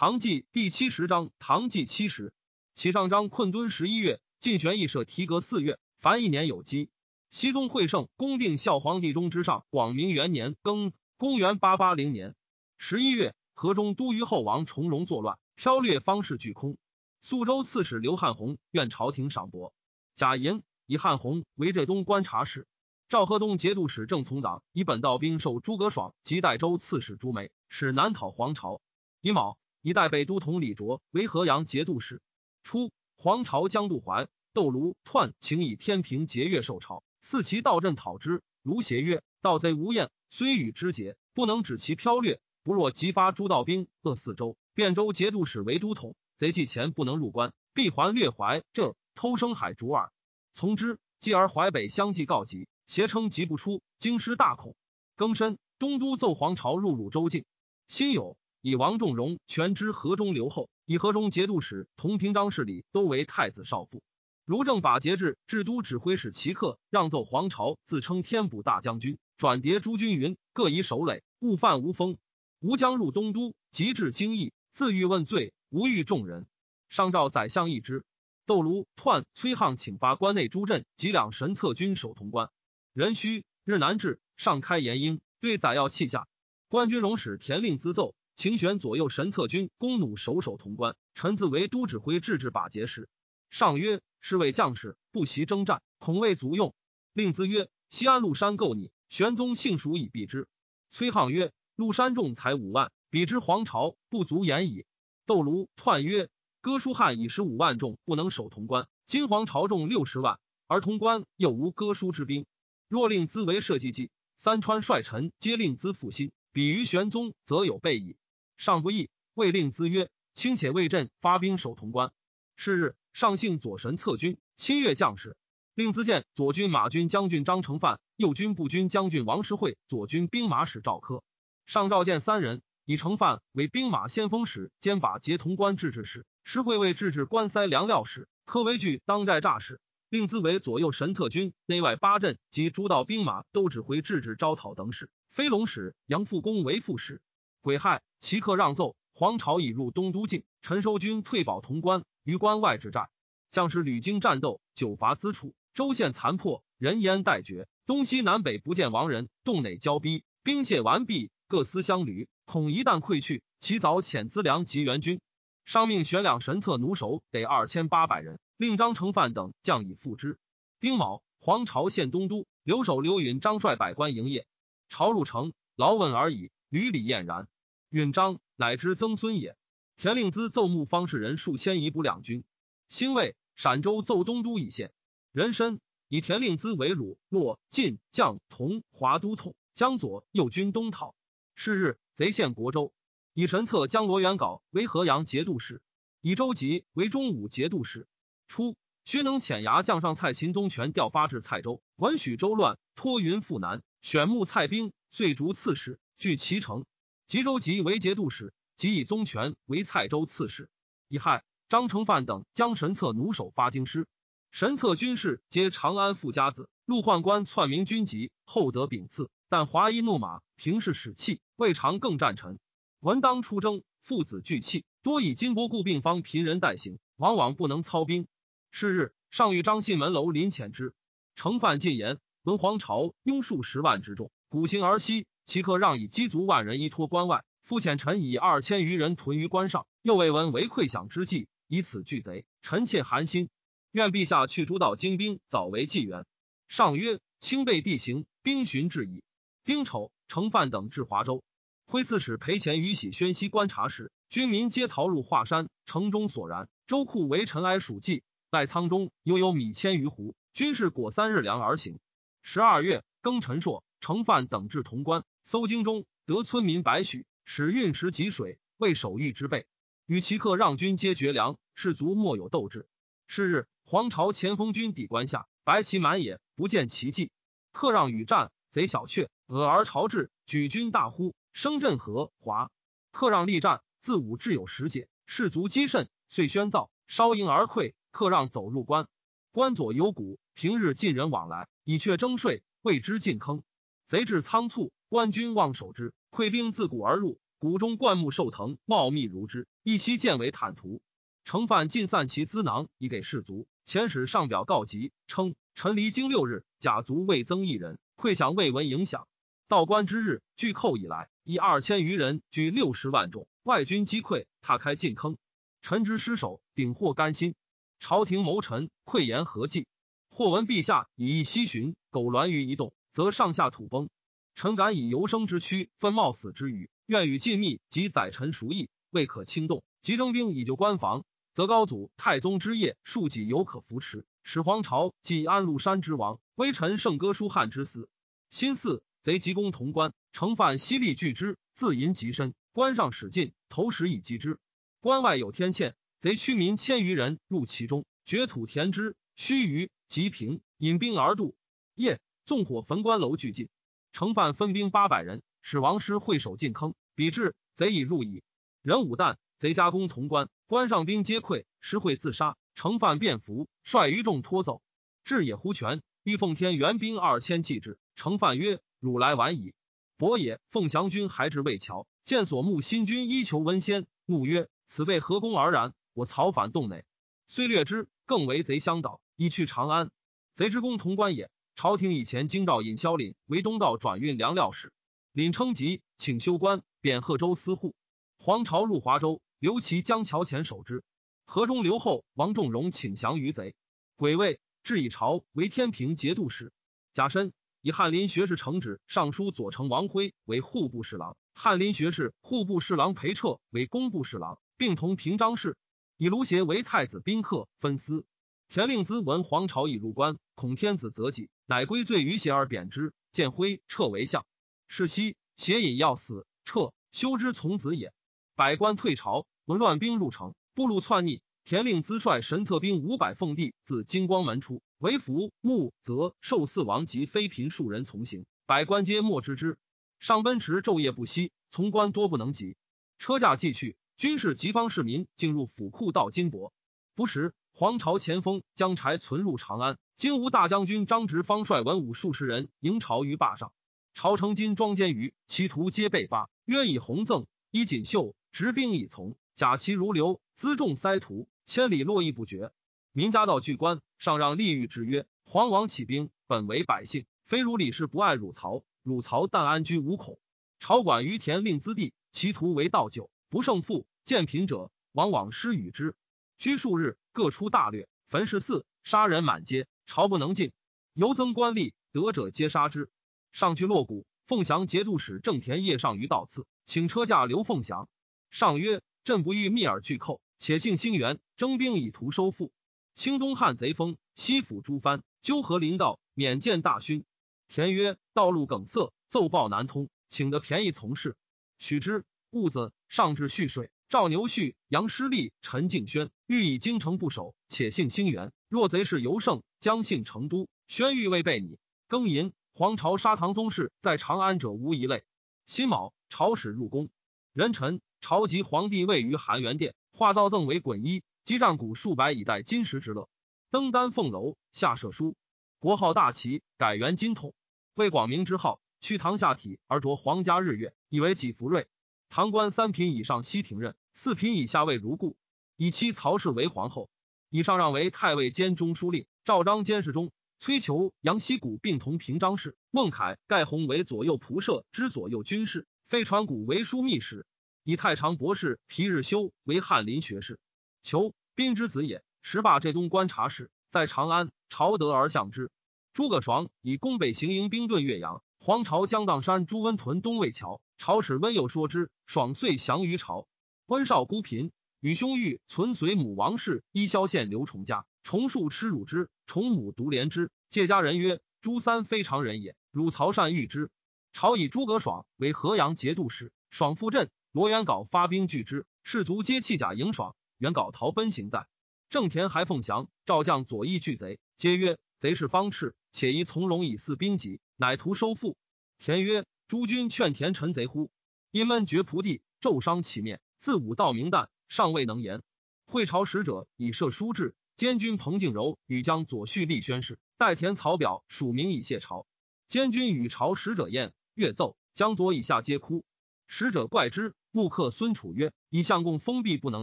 唐纪第七十章，唐纪七十，其上章困敦十一月，晋玄义设提阁四月，凡一年有基。熹宗会圣公定孝皇帝中之上，广明元年庚，公元八八零年十一月，河中都虞后王重荣作乱，剽掠方士俱空。肃州刺史刘汉宏愿朝廷赏薄，贾寅以汉宏为浙东观察使。赵河东节度使郑从党以本道兵受诸葛爽及代州刺史朱梅，使南讨黄巢。乙卯。以代北都统李卓为河阳节度使。初，黄巢将渡淮，窦卢篡请以天平节钺受朝，赐其道镇讨之。卢协曰：“盗贼无厌，虽与之节，不能止其剽掠。不若急发诸道兵扼四周，汴州节度使为都统，贼既前不能入关，必还略淮浙，偷生海逐耳。从之。继而淮北相继告急，挟称急不出，京师大恐。庚申，东都奏黄巢入鲁州境。辛酉。”以王仲荣全知河中留后，以河中节度使同平章事里都为太子少傅。如正把节制制都指挥使齐克让奏皇朝，自称天补大将军，转迭诸军云各以守垒，勿犯无风。吾将入东都，即至京邑，自欲问罪，无欲众人。上诏宰相议之。窦卢篡崔沆请发关内诸镇及两神策军守潼关。壬戌日南至，上开言英，对宰要泣下。官军容使田令咨奏。请选左右神策军弓弩守守潼关，臣自为都指挥制置把节时。上曰：“是为将士，不习征战，恐未足用。”令兹曰：“西安陆山构拟，玄宗幸蜀以避之。”崔沆曰：“陆山众才五万，比之黄巢不足言矣。”窦卢篡曰：“哥舒翰以十五万众不能守潼关，今黄巢众六十万，而潼关又无哥舒之兵。若令兹为社稷计，三川帅臣皆令兹复心，比于玄宗，则有备矣。”上不义，未令资曰：“卿且为朕发兵守潼关。”是日，上幸左神策军，亲阅将士，令资见左军马军将军张承范，右军步军将军王师会，左军兵马使赵科。上召见三人，以承范为兵马先锋使，兼把节潼关制置使；师会为制置关塞粮料使；科为据当寨诈使。令资为左右神策军内外八镇及诸道兵马都指挥制置招讨等使。飞龙使杨复恭为副使。癸亥。齐克让奏，黄巢已入东都境，陈收军退保潼关，于关外之战，将士屡经战斗，久乏资处，州县残破，人烟殆绝，东西南北不见亡人，洞内交逼，兵械完毕，各司相旅，恐一旦溃去，其早遣资粮及援军。上命选两神策弩手得二千八百人，令张承范等将以赴之。丁卯，黄巢县东都，留守刘允、张率百官营业。朝入城，劳问而已，屡礼晏然。允章乃之曾孙也。田令孜奏募方士人数千以补两军。兴魏，陕州奏东都以县人参，以田令孜为鲁、洛、晋、将、同、华都统，江左右军东讨。是日，贼陷国州。以神策将罗元镐为河阳节度使，以周吉为中武节度使。初，薛能遣牙将上蔡秦宗权调发至蔡州，闻许州乱，托云赴南，选募蔡兵，遂逐刺史，据其城。吉州籍为节度使，即以宗权为蔡州刺史。乙亥，张承范等将神策弩手发京师。神策军士皆长安富家子。陆宦官篡名军籍，后得秉赐，但华衣怒马，平视使气，未尝更战臣。闻当出征，父子俱弃，多以金帛固病方贫人代行，往往不能操兵。是日，上谕张信门楼临遣之。承范进言，闻皇朝拥数十万之众，鼓行而西。其客让以积足万人依托关外，复遣臣以二千余人屯于关上，又未闻为溃饷之计，以此拒贼，臣妾寒心。愿陛下去诸道精兵，早为纪元。上曰：清备地形，兵巡至矣。丁丑，承范等至华州，徽刺史裴前于喜宣西观察时，军民皆逃入华山，城中索然。州库为尘埃属稷，赖仓中犹有米千余斛，军士果三日粮而行。十二月庚辰朔，承范等至潼关。搜京中得村民百许，使运石汲水，为守御之备。与其客让军皆绝粮，士卒莫有斗志。是日，黄巢前锋军抵关下，白旗满野，不见其迹。客让与战，贼小却，俄而朝至，举军大呼，声震河华。客让力战，自午至有十节，士卒积甚，遂宣造，烧营而溃。客让走入关，关左有谷，平日尽人往来，以却征税，谓之进坑。贼至仓促。官军望守之，溃兵自古而入，谷中灌木寿藤，茂密如织，一夕见为坦途。程范尽散其资囊，以给士卒。遣使上表告急，称臣离京六日，甲卒未增一人，馈饷未闻影响。道官之日，拒寇以来，以二千余人，居六十万众，外军击溃，踏开进坑。臣之失守，顶获甘心。朝廷谋臣，溃言何计？或闻陛下以一西巡，苟栾于一动，则上下土崩。臣敢以游生之躯，分冒死之余，愿与尽密及宰臣熟议，未可轻动。即征兵以救官防。则高祖太宗之业，庶几犹可扶持；始皇朝即安禄山之王，微臣圣歌书汉之嗣。新四贼急攻潼关，城犯犀利拒之，自淫极深。关上使进，投石以击之。关外有天堑，贼驱民千余人入其中，掘土填之。须臾，即平，引兵而渡。夜，纵火焚关楼，俱尽。承犯分兵八百人，使王师会守进坑。彼至，贼已入矣。人武旦。贼加攻潼关，关上兵皆溃，石会自杀。程范便服，率余众拖走。至野狐泉，欲奉天援兵二千继之。程范曰：“汝来晚矣。”伯也，凤翔军还至魏桥，见所慕新军依求温先，怒曰：“此辈何功而然？我曹反洞内，虽略之，更为贼相导，以去长安。贼之攻潼关也。朝廷以前京兆尹萧凛为东道转运粮料使，凛称疾，请修官，贬贺州司户。黄巢入华州。”刘琦将桥前守之，河中刘后王仲荣请降于贼。癸未，至以朝为天平节度使。贾深，以翰林学士承旨尚书左丞王辉为户部侍郎，翰林学士、户部侍郎裴彻为工部侍郎，并同平章事。以卢协为太子宾客分司。田令孜闻皇朝已入关，恐天子责己，乃归罪于邪而贬之。见辉撤为相。是夕，邪引要死，撤修之从子也。百官退朝，闻乱兵入城，步路篡逆。田令孜率神策兵五百奉帝自金光门出，为福穆则受四王及妃嫔数人从行，百官皆莫知之。上奔驰昼夜不息，从官多不能及。车驾既去，军士及方市民进入府库盗金帛。不时，黄巢前锋将柴存入长安。金吾大将军张直方率文武数十人迎朝于坝上，朝成金庄监于其徒皆被发，约以红赠，衣锦绣。执兵以从，甲骑如流，辎重塞途，千里络绎不绝。民家道巨关，上让利欲之曰：“皇王起兵，本为百姓，非如李氏不爱汝曹。汝曹但安居无恐。朝管于田令资地，其徒为道酒，不胜负。见贫者，往往施与之。居数日，各出大略，焚十寺，杀人满街，朝不能进。尤增官吏，得者皆杀之。上去落谷，凤翔节度使郑田夜上于道次，请车驾刘凤翔。上曰：“朕不欲密而拒寇，且幸兴元，征兵以图收复。清东汉贼风，西府诸藩，纠合临道，免见大勋。”田曰：“道路梗塞，奏报难通，请得便宜从事。”许之。兀子上至蓄水，赵牛婿杨师立、陈敬轩欲以京城不守，且信兴元。若贼势尤盛，将信成都。宣谕未备你。庚寅，黄巢杀唐宗室在长安者无一类。辛卯，朝使入宫。壬辰。朝及皇帝位于含元殿，画造赠为衮衣，积战鼓数百以待金石之乐。登丹凤楼，下设书，国号大齐，改元金统。为广明之号，去唐下体而着皇家日月，以为己福瑞。唐官三品以上悉停任，四品以下为如故。以妻曹氏为皇后，以上让为太尉兼中书令，赵章监事中，崔求、杨希古并同平章事。孟凯、盖宏为左右仆射之左右军事，飞传古为枢密使。以太常博士皮日休为翰林学士，求宾之子也。时罢浙东观察使，在长安，朝德而向之。诸葛爽以攻北行营兵遁岳阳，黄巢将砀山朱温屯东魏桥，朝使温又说之，爽遂降于朝。温少孤贫，与兄欲存随母王氏依萧县刘崇家，崇树吃辱之，崇母独怜之。借家人曰：“朱三非常人也，汝曹善遇之。”朝以诸葛爽为河阳节度使，爽赴镇。罗元镐发兵拒之，士卒皆弃甲迎爽。元镐逃奔行在郑田，还奉降赵将左翼拒贼，皆曰：“贼是方赤，且宜从容以四兵籍，乃图收复。”田曰：“诸君劝田臣贼乎？因闷绝仆地，骤伤其面。自武道明旦，尚未能言。会朝使者以设书至，监军彭敬柔与将左续立宣誓，代田草表署名以谢朝。监军与朝使者宴，乐奏，将左以下皆哭。使者怪之，木客孙楚曰：“以相公封闭不能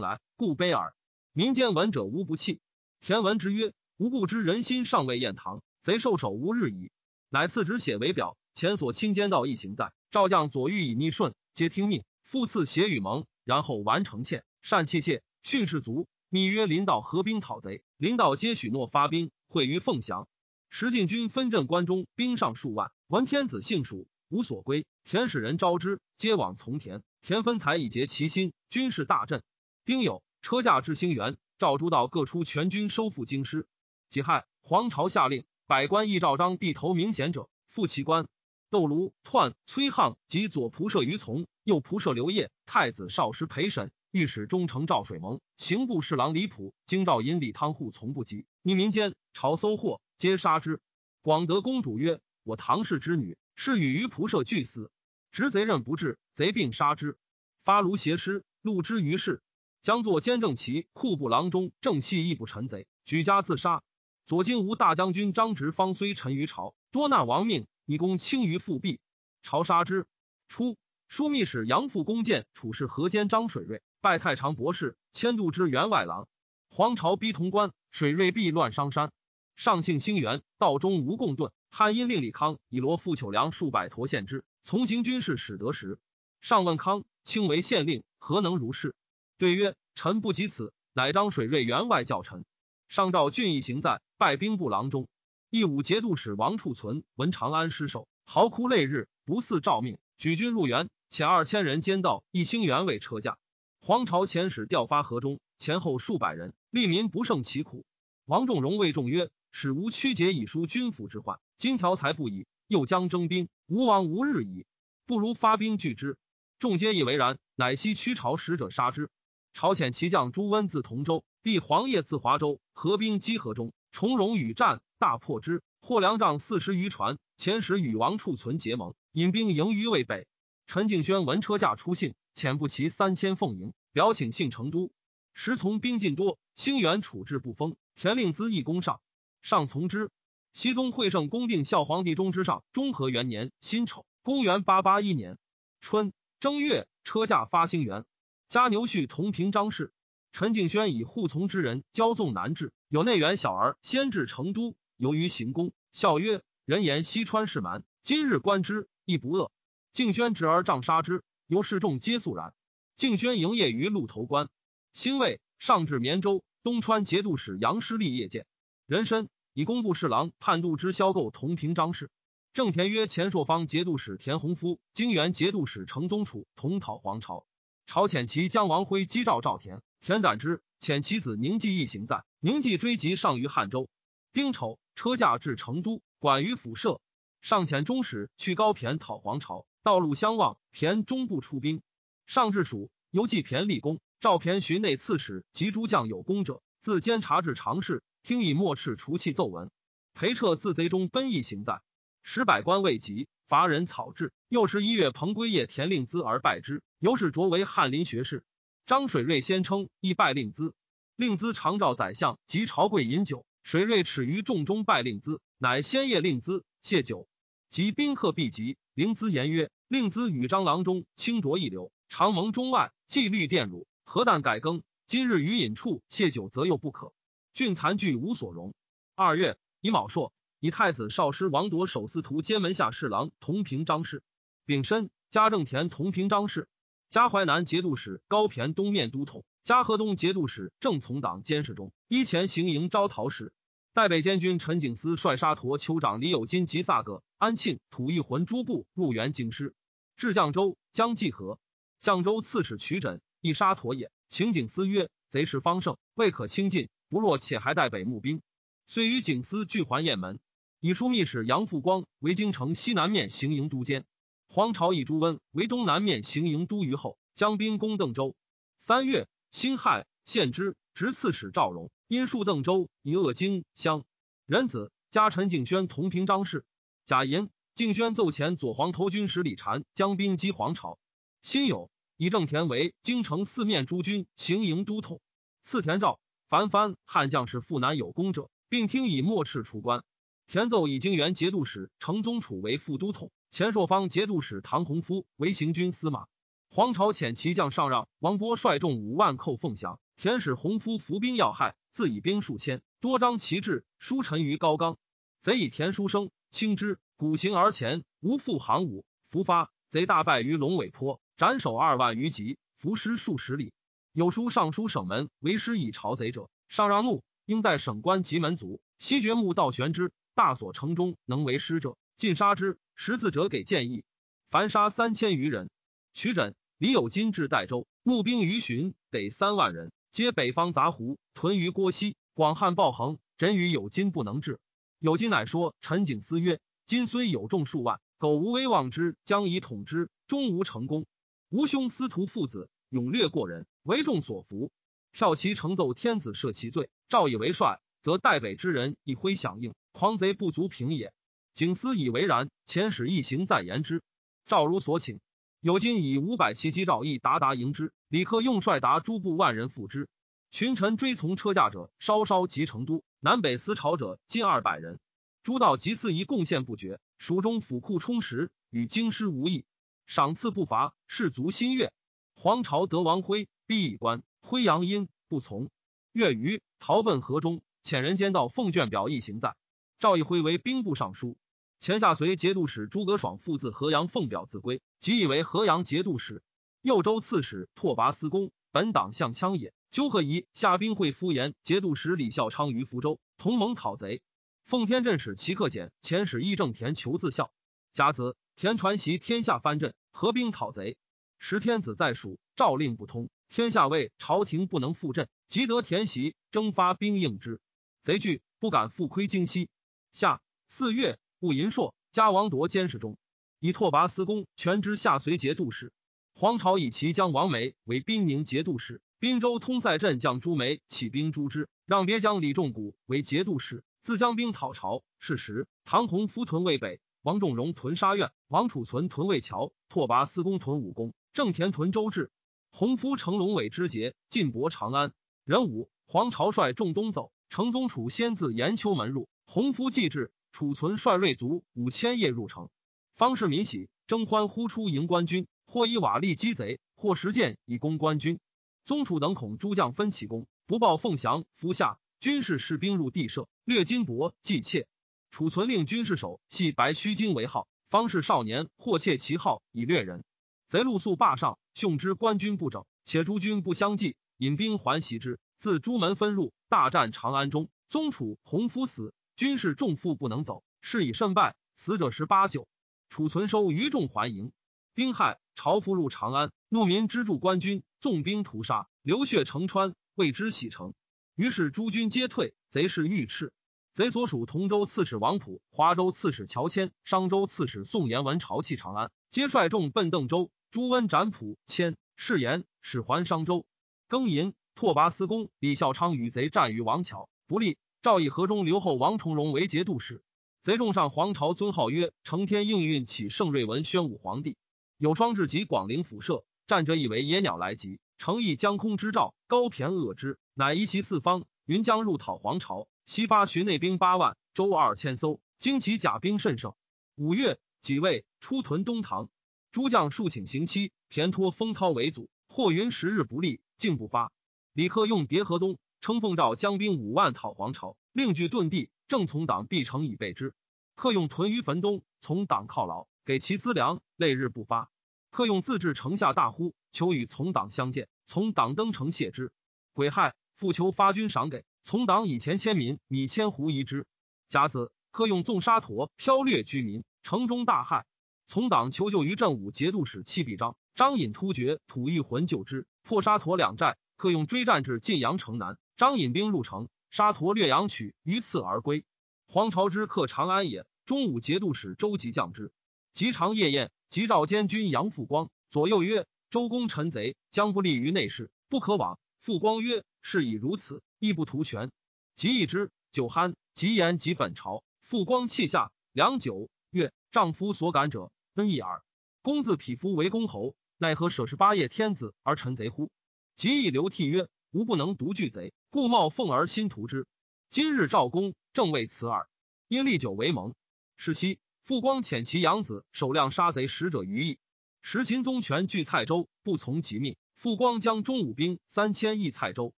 来，故悲耳。民间闻者无不弃。”田文之曰：“吾故知人心尚未厌唐，贼受首无日矣。”乃赐纸写为表。前所亲奸道一行在，赵将左御以逆顺，皆听命。复赐协与盟，然后完成欠，善器械，训士卒。密约临道合兵讨贼，临道皆许诺发兵，会于凤翔。石进军分镇关中，兵上数万。闻天子幸蜀，无所归。田使人招之，皆往从田。田分财以结其心，军事大振。丁酉，车驾至兴元，赵诸道各出全军收复京师。己亥，皇朝下令，百官议赵章地头明显者，复其官。窦卢、篡、崔沆及左仆射于从，右仆射刘烨，太子少师陪审，御史中丞赵水蒙，刑部侍郎李普，京兆尹李汤户从不及，逆民间，朝搜获，皆杀之。广德公主曰：“我唐氏之女，是与于仆射俱死，执贼任不至，贼并杀之，发卢挟师，戮之于市，将作监正旗库部郎中，正系亦不臣贼，举家自杀。左金吾大将军张直方虽臣于朝，多难亡命。”以公轻于复辟，朝杀之。初，枢密使杨复攻谏处事河间张水瑞，拜太常博士，迁度之员外郎。黄巢逼潼关，水瑞避乱商山。上幸兴元，道中无共盾。汉因令李康以罗富糗粮数百驼献之，从行军事使得时。上问康，卿为县令，何能如是？对曰：臣不及此，乃张水瑞员外教臣。上诏郡邑行在，拜兵部郎中。义武节度使王处存闻长安失守，嚎哭泪日，不似诏命，举军入援，遣二千人兼道一兴元为车驾。黄巢遣使调发河中，前后数百人，利民不胜其苦。王仲荣谓众曰：“使吾屈节以纾军府之患，今条财不已，又将征兵，吾王无日矣，不如发兵拒之。”众皆以为然，乃悉驱朝使者杀之。朝遣骑将朱温自同州，弟黄业自华州，合兵击河中，重荣与战。大破之，获粮仗四十余船。遣使与王处存结盟，引兵迎于渭北。陈敬轩闻车驾出信，遣步骑三千奉迎，表请信成都。时从兵进多，兴元处置不丰，田令孜亦攻上，上从之。熹宗会圣公定孝皇帝中之上中和元年辛丑，公元八八一年春正月，车驾发兴元。加牛婿同平张氏。陈敬轩以护从之人骄纵难治，有内援小儿先至成都。由于行宫，笑曰：“人言西川氏蛮，今日观之，亦不恶。”敬轩执而杖杀之，由示众皆肃然。敬轩营业于鹿头关，兴魏上至绵州，东川节度使杨师立业见人参，以工部侍郎判度之销购同平张氏。郑田曰：“前朔方节度使田弘夫，京原节度使程宗楚同讨黄巢，朝遣其将王辉击赵赵田，田斩之，遣其子宁继一行在，宁继追及上于汉州。丁丑。车驾至成都，管于府舍。上遣中使去高骈讨黄巢，道路相望，骈终不出兵。上至蜀，犹记骈立功。赵骈寻内刺史及诸将有功者，自监察至常侍，听以墨赤除气奏闻。裴彻自贼中奔逸行在，使百官未及，伐人草制。又是一月，彭归业田令孜而败之，由是擢为翰林学士。张水瑞先称亦拜令孜，令孜常召宰相及朝贵饮酒。水瑞耻于众中拜令孜，乃先谒令孜谢酒，及宾客必及。令孜言曰：“令孜与张郎中清浊一流，常蒙中外，纪律殿儒，何但改更？今日于饮处谢酒，则又不可。郡残具无所容。”二月，乙卯朔，以太子少师王铎守司徒兼门下侍郎同平张氏。丙申，加正田同平张氏。加淮南节度使高骈东面都统，加河东节度使正从党监视中，依前行营招讨使。代北监军陈景思率沙陀酋长李有金及萨格、安庆、吐一浑诸部入援京师，至绛州，将济河。绛州刺史曲枕亦沙陀也。请景思曰：“贼势方盛，未可轻进。不若且还代北募兵。”遂与景思俱还雁门，以枢密使杨复光为京城西南面行营都监，黄巢以朱温为东南面行营都虞候，将兵攻邓州。三月，辛亥，献之。执刺史赵荣因戍邓州以恶荆襄仁子加陈敬轩同平张氏贾寅敬轩奏前左黄头军使李禅将兵击黄巢辛酉以正田为京城四面诸军行营都统赐田赵樊藩汉将士赴南有功者，并听以墨赤出关。田奏以京元节度使程宗楚为副都统，前朔方节度使唐洪夫为行军司马。黄巢遣骑将上让王波率众五万寇凤翔，田使洪夫伏兵要害，自以兵数千，多张旗帜，书陈于高冈。贼以田书生轻之，鼓行而前，无复行伍。伏发，贼大败于龙尾坡，斩首二万余级，伏尸数十里。有书尚书省门为师以朝贼者，上让怒，应在省官及门卒，西掘墓道悬之。大所城中能为师者，尽杀之。识字者给建议，凡杀三千余人。取枕李有金至代州，募兵于旬，得三万人，皆北方杂胡，屯于郭西。广汉暴横，枕与有金不能治。有金乃说陈景思曰：“今虽有众数万，苟无威望之，将以统之，终无成功。吾兄司徒父子勇略过人，为众所服。票骑承奏天子赦其罪，赵以为帅，则代北之人一挥响应，狂贼不足平也。景思以为然，遣使一行再言之。赵如所请。有金以五百骑击赵义达达迎之，李克用率达诸部万人赴之。群臣追从车驾者稍稍及成都。南北思朝者近二百人，诸道及司仪贡献不绝，蜀中府库充实，与京师无异，赏赐不乏，士卒心悦。黄巢得王辉，逼以官，辉阳阴不从。月余逃奔河中，遣人监道奉卷表一行在。赵义辉为兵部尚书，前下随节度使诸葛爽父自河阳奉表自归，即以为河阳节度使。右州刺史拓跋思恭，本党相羌也。纠合仪下兵会敷衍节度使李孝昌于福州，同盟讨贼。奉天镇使齐克俭遣使义正田求自效。甲子，田传习天下藩镇，合兵讨贼。时天子在蜀，诏令不通，天下谓朝廷不能复镇，即得田袭，征发兵应之。贼惧，不敢复窥京西。夏四月，戊寅朔，加王铎监视中，以拓跋思恭全知下随节度使。黄巢以其将王梅为兵宁节度使。滨州通塞镇将朱梅起兵诛之，让别将李仲谷为节度使，自将兵讨朝。是时，唐洪夫屯渭北，王仲荣屯沙苑，王储存屯渭桥，拓跋思恭屯武功，郑田屯周至。洪夫乘龙尾之节，进博长安。壬午，黄巢率众东走，城宗楚先自延秋门入，洪夫继至，储存率锐卒五千夜入城。方士民喜，争欢呼出迎官军，或以瓦砾击贼，或实剑以攻官军。宗楚等恐诸将分起功，不报凤翔。伏下，军士士兵入地舍，掠金帛祭妾。储存令军士守系白须金为号，方士少年或窃其号以掠人。贼露宿坝上，凶之官军不整，且诸军不相继，引兵还袭之。自朱门分入，大战长安中，宗楚洪夫死，军士重负不能走，是以胜败，死者十八九。储存收余众还营。丁亥，朝夫入长安，怒民支助官军，纵兵屠杀，流血成川，为之洗城。于是诸军皆退，贼势愈斥。贼所属同州刺史王普、华州刺史乔迁、商州刺史宋延文朝弃长安，皆率众奔邓州。朱温斩普、迁，誓言使还商州。庚寅，拓跋思恭、李孝昌与贼战于王桥，不利。赵以河中留后王重荣为节度使。贼众上皇朝尊号曰承天应运起圣瑞文宣武皇帝。有双至及广陵府舍，战者以为野鸟来集，诚意将空之兆，高骈恶之，乃移其四方，云将入讨皇朝。西发徐内兵八万，周二千艘，旌旗甲兵甚盛。五月，己未，出屯东堂，诸将数请行期，骈托封涛为阻，或云十日不利，竟不发。李克用别河东，称奉诏将兵五万讨皇朝，另据遁地，正从党必城以备之。客用屯于坟东，从党犒劳。给其资粮，累日不发。客用自治城下大呼，求与从党相见。从党登城谢之。癸亥，复求发军赏给。从党以前千民米千斛遗之。甲子，客用纵沙陀剽掠居民，城中大害。从党求救于镇武节度使戚必章，张隐突厥吐一魂救之，破沙陀两寨。客用追战至晋阳城南，张引兵入城，沙陀掠阳曲于次而归。黄巢之客长安也，中武节度使周吉降之。及长夜宴，及召监军杨复光左右曰：“周公臣贼，将不利于内事，不可往。”复光曰：“是以如此，亦不图全。”及一之，酒酣，及言及本朝。复光泣下，良久，曰：“丈夫所感者，恩义耳。公自匹夫为公侯，奈何舍十八叶天子而臣贼乎？”及以流涕曰：“吾不能独拒贼，故冒奉而心图之。今日赵公正为此耳，因立酒为盟。是夕。复光遣其养子守亮杀贼使者于邑。时秦宗权据蔡州，不从其命。傅光将中武兵三千亿蔡州，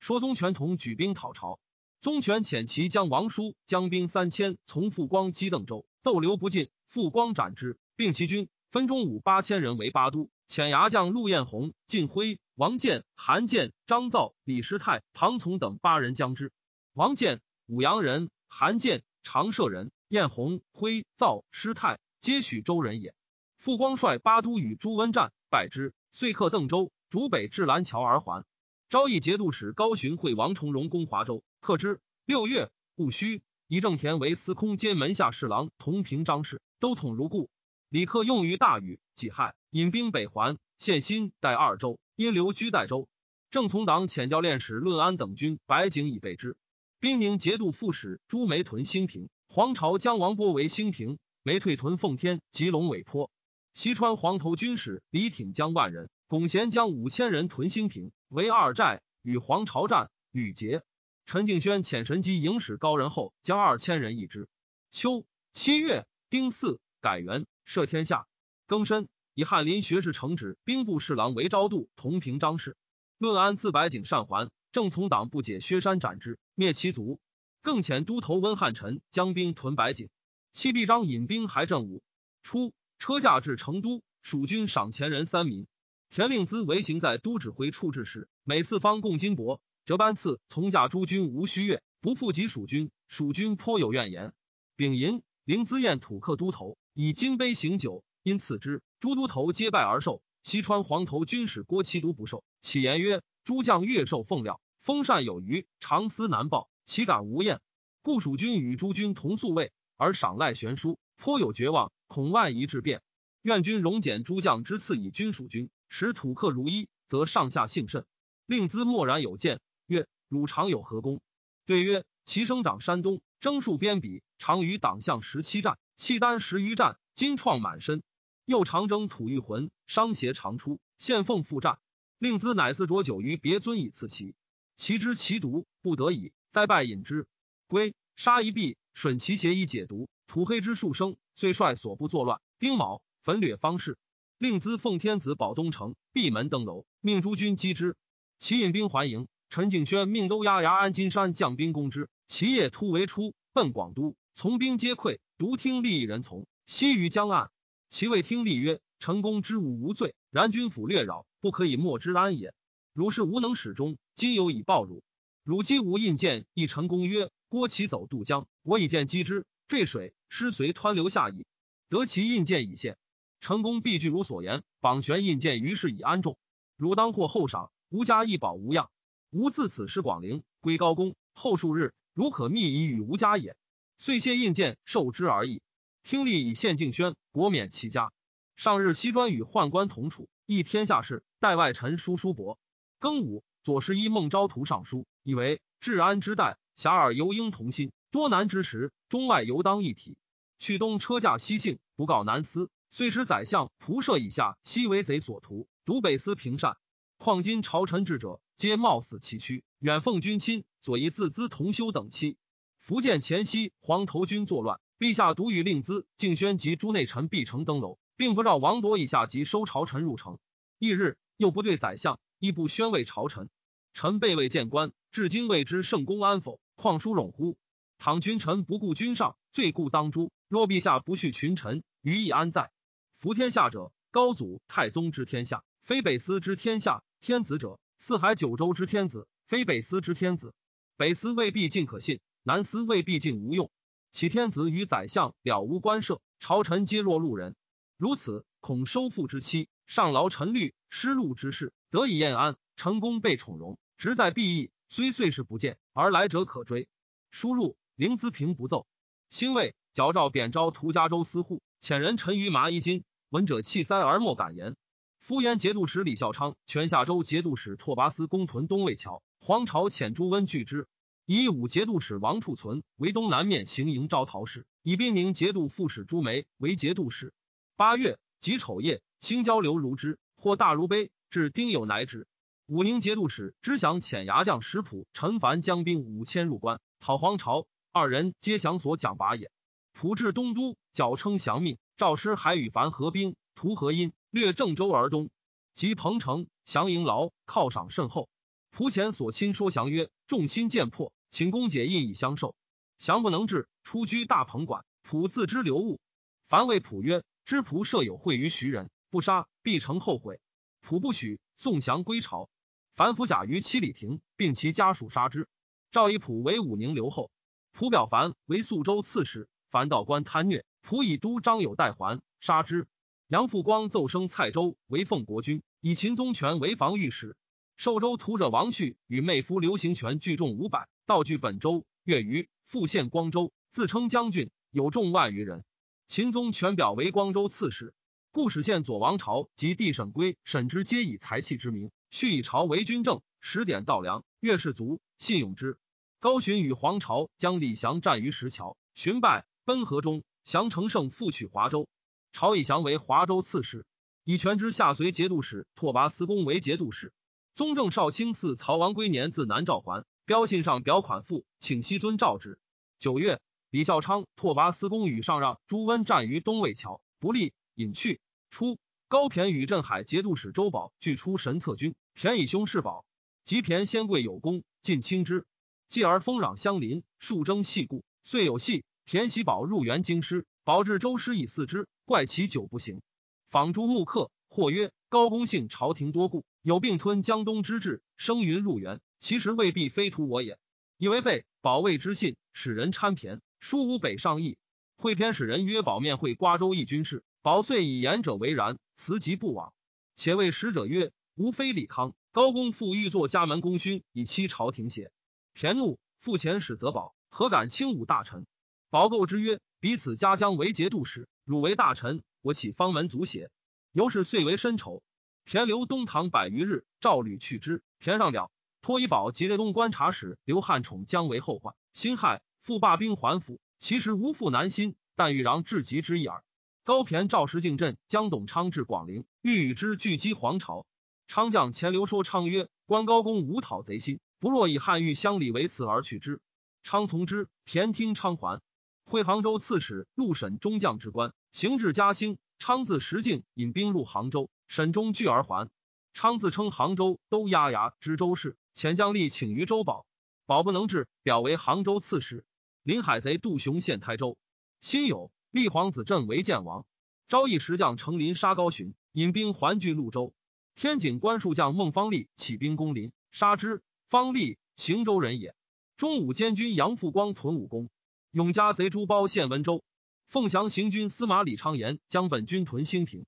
说宗权同举兵讨朝。宗权遣其将王叔将兵三千从傅光击邓州，斗留不进，傅光斩之，并其军分中武八千人为八都。遣牙将陆彦宏、晋辉、王建、韩建、张造、李师泰、庞从等八人将之。王建，武阳人；韩建，长社人；彦宏、辉、造、师泰，皆许州人也。傅光率八都与朱温战，败之，遂克邓州。逐北至蓝桥而还。昭义节度使高寻会王重荣攻华州，克之。六月，戊戌，以正田为司空兼门下侍郎，同平章事，都统如故。李克用于大禹，己亥，引兵北还。献新代二州，因留居代州。正从党遣教练使论安等军白景以备之。兵宁节度副使朱梅屯兴平，黄巢将王波为兴平，梅退屯奉天及龙尾坡。西川黄头军使李挺将万人。龚贤将五千人屯兴平，为二寨，与黄巢战，屡捷。陈敬轩遣神机营使高人后，将二千人一之。秋七月丁巳，改元，赦天下。庚申，以翰林学士承旨兵部侍郎为昭度同平章事。论安自白井善还，正从党不解薛山斩之，灭其族。更遣都头温汉臣将兵屯白井。戚必章引兵还正武。初，车驾至成都，蜀军赏前人三民。田令孜为行在都指挥处置时，每四方共金帛。折班次从驾诸军无虚月，不复及蜀军。蜀军颇有怨言。丙寅，令孜宴土客都头，以金杯行酒，因赐之。诸都头皆拜而受。西川黄头军使郭期独不受，启言曰：“诸将越受奉料，封禅有余，长思难报，岂敢无厌？故蜀军与诸军同宿卫，而赏赖悬殊，颇有绝望，恐万一质变。愿君容减诸将之赐以军蜀军。”使土客如一，则上下幸甚。令兹默然有见，曰：“汝常有何功？”对曰：“其生长山东，征戍边鄙，常与党项十七战，契丹十余战，金创满身。又长征吐玉魂，伤邪常出，献奉复战。令兹乃自酌酒于别尊以赐其。其知其毒，不得已，再拜饮之。归杀一臂，吮其邪以解毒。土黑之数生，遂率所部作乱。丁卯，焚掠方士。令兹奉天子保东城，闭门登楼，命诸军击之。其引兵还营。陈敬轩命都押牙安金山将兵攻之。其夜突围出，奔广都，从兵皆溃，独听利一人从。西于江岸。其谓听利曰：“成功之武无罪，然君府略扰，不可以莫之安也。汝是无能始终，今有以报汝。汝今无印鉴，亦成功曰：‘郭其走渡江，我以剑击之，坠水，失随湍流下矣。得其印鉴已现。’”成功必据如所言，绑悬印鉴于是以安众。汝当获厚赏，吾家一宝无恙。吾自此失广陵，归高公。后数日，如可密以与吾家也。遂谢印鉴，受之而已。听吏以献敬轩，国免其家。上日，西专与宦官同处，议天下事。代外臣书书伯。庚午，左侍一孟昭图上书，以为治安之代，遐迩犹应同心。多难之时，中外犹当一体。去东车驾西幸，不告南司。虽使宰相仆射以下，悉为贼所屠，独北司平善。况今朝臣智者，皆貌似崎岖，远奉君亲，所以自资同修等期。福建前夕，黄头军作乱，陛下独与令资、敬轩及诸内臣闭城登楼，并不召王铎以下及收朝臣入城。翌日，又不对宰相，亦不宣慰朝臣。臣备位见官，至今未知圣公安否？况殊冗乎？倘君臣不顾君上，罪故当诛。若陛下不恤群臣，余亦安在？服天下者，高祖太宗之天下，非北司之天下；天子者，四海九州之天子，非北司之天子。北司未必尽可信，南司未必尽无用。其天子与宰相了无官涉，朝臣皆若路人。如此，恐收复之期，上劳臣虑，失禄之事，得以晏安，成功被宠荣，职在必易。虽岁事不见，而来者可追。输入灵资平不奏。兴卫矫诏贬招涂家州司户。遣人陈于麻衣襟，闻者气塞而莫敢言。敷衍节度使李孝昌、全夏州节度使拓跋思公屯东魏桥，黄巢遣朱温拒之。以武节度使王处存为东南面行营招讨使，以兵宁节度副使朱梅为节度使。八月己丑夜，星交流如之，或大如杯，至丁酉乃止。武宁节度使知祥遣牙将石普、陈凡将兵五千入关讨黄巢，二人皆降所讲拔也。普至东都，矫称降命。赵师还与樊合兵，屠河阴，略郑州而东，及彭城，降营牢，犒赏甚厚。仆前所亲说降曰：“众亲见破，请公解印以相授。”降不能治，出居大鹏馆。仆自知流物，凡谓仆曰：“知仆设有会于徐人，不杀，必成后悔。”仆不许，送降归朝。樊服甲于七里亭，并其家属杀之。赵以普为武宁留后，普表樊为宿州刺史。樊道官贪虐，普以都张有代还，杀之。杨复光奏升蔡州为奉国君，以秦宗权为防御使。寿州屠者王旭与妹夫刘行权聚众五百，道据本州。月余复献光州，自称将军，有众万余人。秦宗权表为光州刺史。故使县左王朝及地审归审之，皆以才气之名。续以朝为军政，十点道粮，越士卒信用之。高寻与黄巢将李祥战于石桥，寻败，奔河中。降成胜，复取华州。朝以降为华州刺史，以权之下随节度使拓跋思恭为节度使。宗正少卿嗣曹王归年自南诏还，标信上表款赋，请西尊诏之。九月，李孝昌、拓跋思恭与上让朱温战于东魏桥，不利，引去。初。高骈与镇海节度使周宝俱出神策军，骈以兄弑宝，及骈先贵有功，尽亲之。继而封壤相邻，数争细故，遂有戏。骈喜宝入元京师，宝至周师以四之，怪其久不行。访诸木客，或曰：高公幸朝廷多故，有并吞江东之志，声云入元，其实未必非图我也。以为备保卫之信，使人参骈，书无北上意。会骈使人约保面会瓜州一军事，保遂以言者为然。辞疾不往，且谓使者曰：“吾非李康，高公复欲作家门功勋，以欺朝廷邪？”骈怒，复遣使责保，何敢轻侮大臣？保构之曰：“彼此家将为节度使，汝为大臣，我岂方门族邪？”由是遂为深仇。骈留东堂百余日，赵吕去之。骈上表，托以保及列东观察使刘汉宠将为后患，辛亥复罢兵还府。其实无复南心，但欲攘至极之意耳。高骈赵时敬镇将董昌至广陵，欲与之聚击黄巢。昌将钱刘说昌曰：“关高公无讨贼心，不若以汉玉乡里为此而取之。”昌从之。骈听昌还，会杭州刺史陆审中将之官，行至嘉兴。昌自石敬引兵入杭州，沈中拒而还。昌自称杭州都押牙知州事，遣将吏请于周保，保不能治，表为杭州刺史。临海贼杜雄陷台州，辛酉。立皇子镇为建王，昭义石将成林杀高寻，引兵还据潞州。天井关戍将孟方立起兵攻林，杀之。方立行州人也。中武监军杨复光屯武功，永嘉贼朱褒陷温州。凤翔行军司马李昌言将本军屯兴平，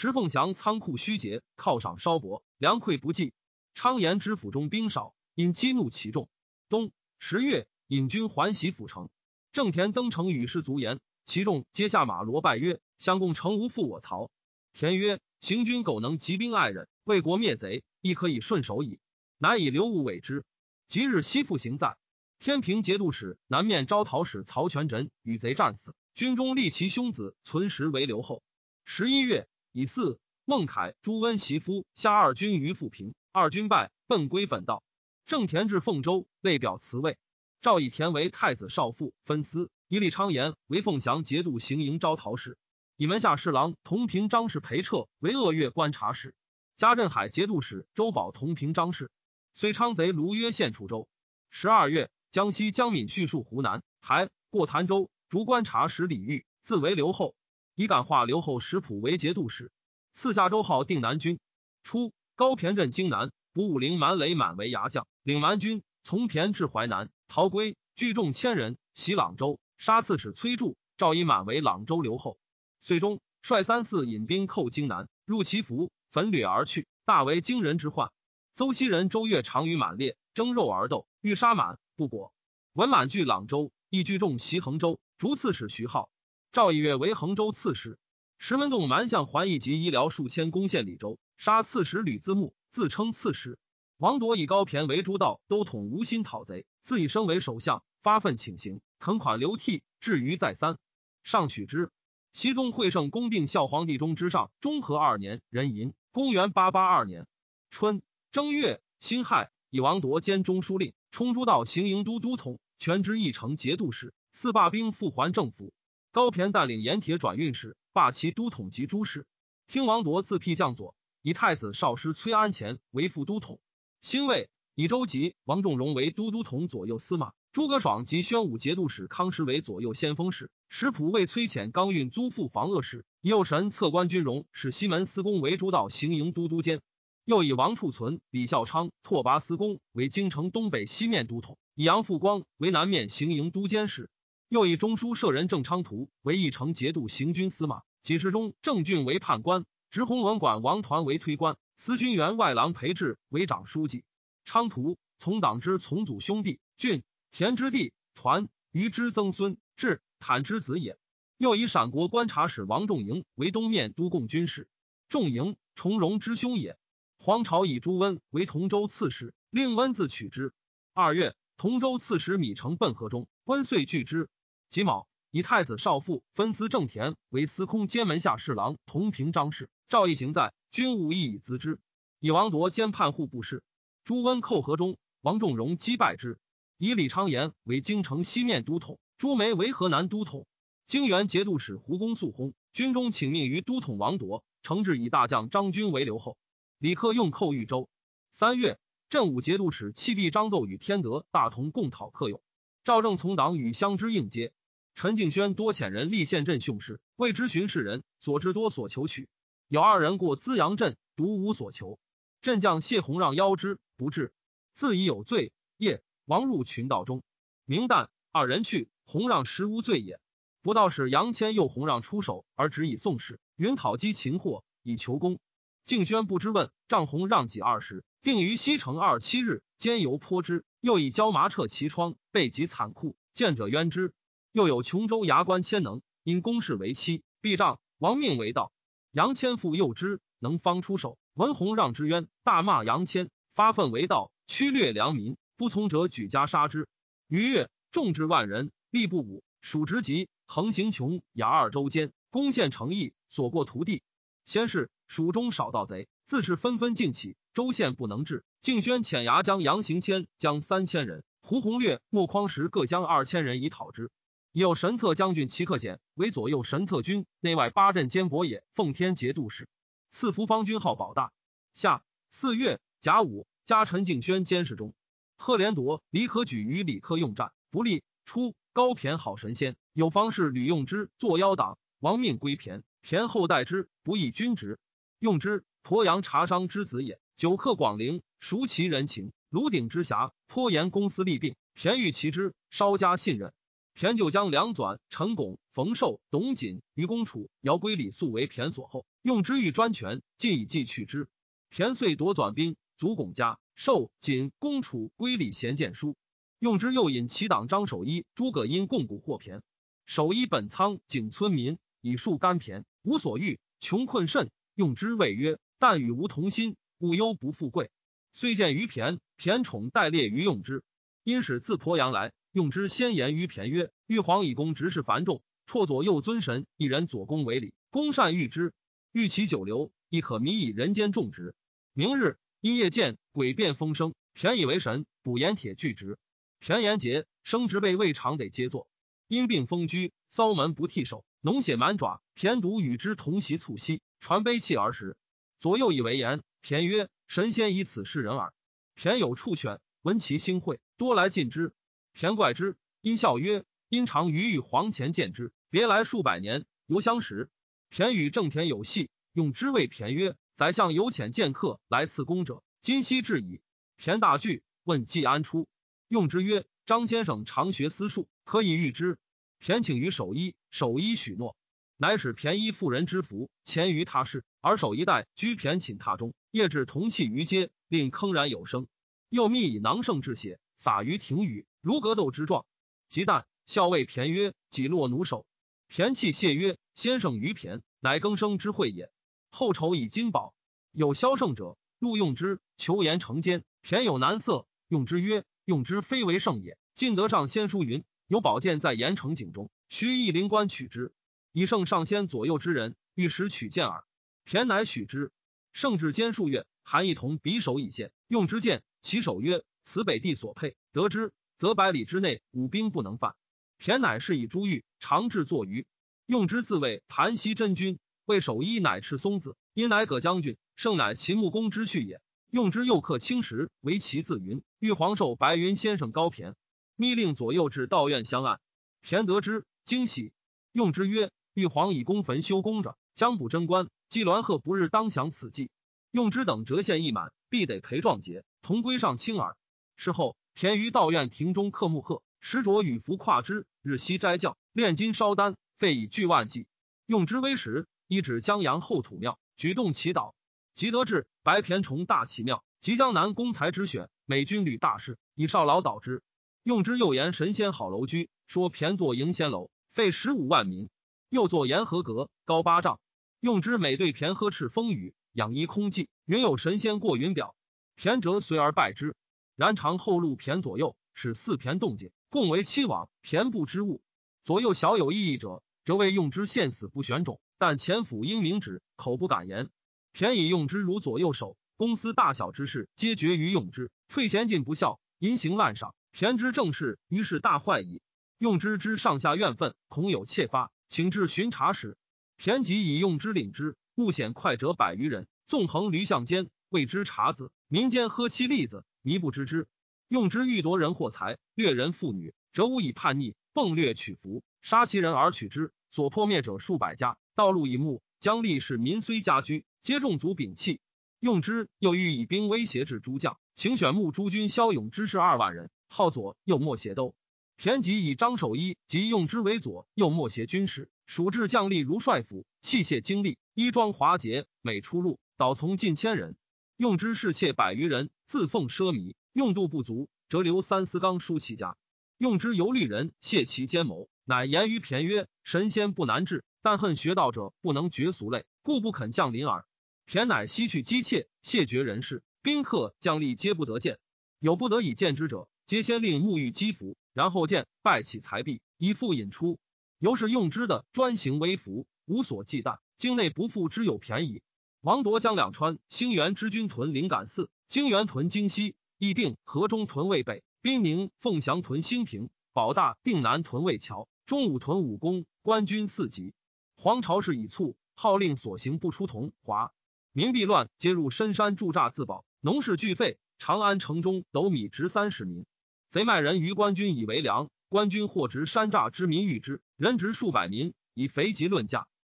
石凤翔仓库虚竭，犒赏稍薄，粮匮不济。昌言知府中兵少，因激怒其众。冬十月，引军还袭府城。郑田登城与士卒言。其众皆下马罗拜曰：“相公诚无负我曹。”田曰：“行军苟能集兵爱人，为国灭贼，亦可以顺手矣。”乃以刘武委之。即日西复行在天平节度使南面招讨使曹全轸与贼战死，军中立其兄子存实为留后。十一月乙巳，孟凯、朱温袭夫下二军于富平，二军败，奔归本道。郑田至凤州，类表辞位。赵以田为太子少傅，分司。以李昌言为凤翔节度行营招讨使，以门下侍郎同平张氏裴彻为鄂越观察使，加镇海节度使周保同平张氏。虽昌贼卢约献楚州。十二月，江西江敏叙述湖南，还过潭州，逐观察使李煜，自为留后，以感化留后食谱为节度使，赐下州号定南军。初，高骈镇荆南，补武陵蛮雷满为牙将，领蛮军从骈至淮南，逃归，聚众千人，袭朗州。杀刺史崔杼，赵以满为朗州留后。遂中率三四引兵寇荆南，入其府，焚掠而去，大为惊人之患。邹西人周越常与满列争肉而斗，欲杀满，不果。闻满据朗州，亦聚众袭衡州，逐刺史徐浩。赵以越为衡州刺史。石门洞蛮向桓义及医疗数千，攻陷李州，杀刺史吕自牧，自称刺史。王铎以高骈为诸道，都统无心讨贼，自以升为首相，发愤请行。恳款流涕，至于再三，上取之。熹宗惠圣公定孝皇帝中之上，中和二年，壬寅，公元八八二年春正月辛亥，以王铎兼中书令，充诸道行营都督统，权知议成节度使，四罢兵复还政府。高骈带领盐铁转运使，罢其都统及诸事。听王铎自辟将佐，以太子少师崔安前为副都统。兴魏以周吉、王仲荣为都督统左右司马，诸葛爽及宣武节度使康师为左右先锋使，石普为崔潜刚运租赋防恶使，右神策官军容，使西门司公为诸道行营都督监。又以王处存、李孝昌拓跋司公为京城东北西面都统，以杨复光为南面行营都监使。又以中书舍人郑昌图为义城节度行军司马，几事中郑俊为判官，直弘文馆王团为推官，司军员外郎裴志为长书记。昌图从党之从祖兄弟，俊田之弟，团于之曾孙，志坦之子也。又以陕国观察使王仲营为东面都贡军事，仲营重荣之兄也。黄巢以朱温为同州刺史，令温自取之。二月，同州刺史米城奔河中，温遂拒之。己卯，以太子少傅分司正田为司空兼门下侍郎，同平章事。赵义行在，军务亦以咨之。以王铎兼判户部事。朱温寇河中，王仲荣击败之。以李昌言为京城西面都统，朱梅为河南都统。京原节度使胡公素薨，军中请命于都统王铎，承制以大将张军为留后。李克用寇豫州。三月，镇武节度使弃毕张奏与天德大同共讨克用。赵正从党与相知应接。陈敬轩多遣人立县镇凶事，谓之巡视人，所知多所求取。有二人过资阳镇，独无所求。镇将谢弘让邀之，不至。自已有罪。夜，王入群道中。明旦，二人去，弘让实无罪也。不道使杨谦诱弘让出手，而只以宋氏云讨击擒获，以求功。敬轩不知问，帐红让己二十，定于西城二七日，兼游颇之。又以胶麻彻其窗，背极惨酷，见者冤之。又有琼州牙关千能，因公事为妻，避障，亡命为盗。杨千父诱之，能方出手，文宏让之冤，大骂杨千，发愤为盗，驱掠良民，不从者举家杀之。余月，众至万人，力不武，蜀直急，横行琼雅二州间，攻陷城邑，所过徒地。先是。蜀中少盗贼，自是纷纷进起。州县不能治。敬宣遣牙将杨行谦将三千人，胡宏略、莫匡时各将二千人以讨之。有神策将军齐克俭为左右神策军内外八镇监伯也，奉天节度使，赐福方军号保大。下四月甲午，加陈敬轩监视中。贺连铎、李可举与李克用战不利。初，高骈好神仙，有方士吕用之作妖党，亡命归骈。骈后代之，不义君职。用之，鄱阳茶商之子也。久客广陵，熟其人情。庐鼎之侠，颇言公私利病。骈欲其之，稍加信任。骈就将梁纂、陈巩、冯寿、董瑾、于公楚、姚归、李肃为骈所后，用之欲专权，尽以计去之。骈遂夺纂兵，卒巩家。寿、瑾、公楚、归李贤谏书。用之又引其党张守一、诸葛因共蛊获骈。守一本仓景村民，以树干骈，无所欲，穷困甚。用之谓曰：“但与吾同心，勿忧不富贵。”虽见于骈，骈宠待列于用之。因使自鄱阳来，用之先言于骈曰：“玉皇以公执事繁重，辍左右尊神一人左公为礼，公善遇之，欲其久留，亦可迷以人间种植。”明日，因夜见诡变风声，骈以为神，补盐铁具直。骈言节，生殖辈未尝得皆坐。因病风居，骚门不剃手，脓血满爪。骈独与之同席促膝。传悲泣而食，左右以为言。骈曰：“神仙以此示人耳。”骈有畜犬，闻其兴会，多来近之。骈怪之，因笑曰：“因常于玉皇前见之，别来数百年，犹相识。”骈与正田有隙，用之谓骈曰：“宰相有遣见客来赐公者，今夕至矣。”骈大惧，问季安出。用之曰：“张先生常学私术，可以御之。”骈请于守一，守一许诺。乃使骈衣妇人之服，前于他室，而守一代居骈寝榻中。夜至同气于阶，令铿然有声。又密以囊盛制血，洒于庭宇，如格斗之状。及旦，校尉骈曰：“己落弩手。”骈泣谢曰：“先生于骈，乃更生之惠也。后酬以金宝。有萧胜者，录用之，求言成奸。骈有难色，用之曰：‘用之非为圣也。’晋德上先书云：‘有宝剑在盐城井中，须一灵官取之。’”以圣上仙左右之人，欲使取剑耳。田乃许之。圣至坚数月，韩亦同匕首以献，用之剑，其首曰：“此北地所佩，得之，则百里之内五兵不能犯。”田乃是以珠玉，长治作鱼。用之自谓盘溪真君，为守一乃赤松子，因乃葛将军，胜乃秦穆公之婿也。用之又克青石为其自云。玉皇寿白云先生高骈，密令左右至道院相案。骈得之，惊喜。用之曰：“玉皇以公坟修公者，将补贞观。季鸾贺不日当享此计。用之等折现一满，必得陪壮节，同归上卿耳。”事后，田于道院庭中刻木鹤，时着羽服跨之，日夕斋教，炼金烧丹，费以巨万计。用之微时，一指江阳后土庙，举动祈祷。即得至，白骈崇大奇妙，即江南公才之选，美军旅大事，以少老导之。用之又言神仙好楼居，说骈作迎仙楼，费十五万民。又作沿河阁，高八丈。用之每对骈呵斥风雨，养衣空寂，云有神仙过云表。骈折随而拜之。然长后路骈左右，使四骈动静，共为七网。骈不知物，左右小有异议者，则谓用之陷死不选种。但前府应明旨，口不敢言。骈以用之如左右手，公司大小之事，皆决于用之。退贤进不孝，淫行滥赏，骈之政事，于是大坏矣。用之之上下怨愤，恐有窃发，请至巡查使。骈即以用之领之，目显快者百余人，纵横驴巷间，谓之察子。民间喝其栗子，迷不知之。用之欲夺人货财，掠人妇女，则无以叛逆，迸掠取服，杀其人而取之。所破灭者数百家，道路以目，将立使民虽家居。皆众族摒弃，用之又欲以兵威胁至诸将，请选募诸军骁勇之士二万人，号左右莫邪都。田吉以张守一及用之为左右莫邪军师，属至将吏如帅府，器械精利，衣装华洁，每出入导从近千人。用之侍妾百余人，自奉奢靡，用度不足，则留三司纲书其家。用之游虑人，谢其奸谋，乃言于骈曰：“神仙不难治，但恨学道者不能绝俗类，故不肯降临耳。”骈乃西去姬妾，谢绝人事，宾客将吏皆不得见。有不得已见之者，皆先令沐浴积服，然后见拜起财币，以复引出。由是用之的专行微服，无所忌惮。境内不复之有便宜。王铎将两川兴元之军屯灵感寺，泾原屯京西，义定河中屯渭北，滨宁凤翔屯兴平，保大定南屯渭桥，中武屯武功，官军四级。黄巢氏以卒，号令所行不出同华。民必乱，皆入深山驻扎自保。农事俱废。长安城中斗米值三十民。贼卖人于官军以为粮，官军或值山诈之民欲之，人值数百民，以肥瘠论价。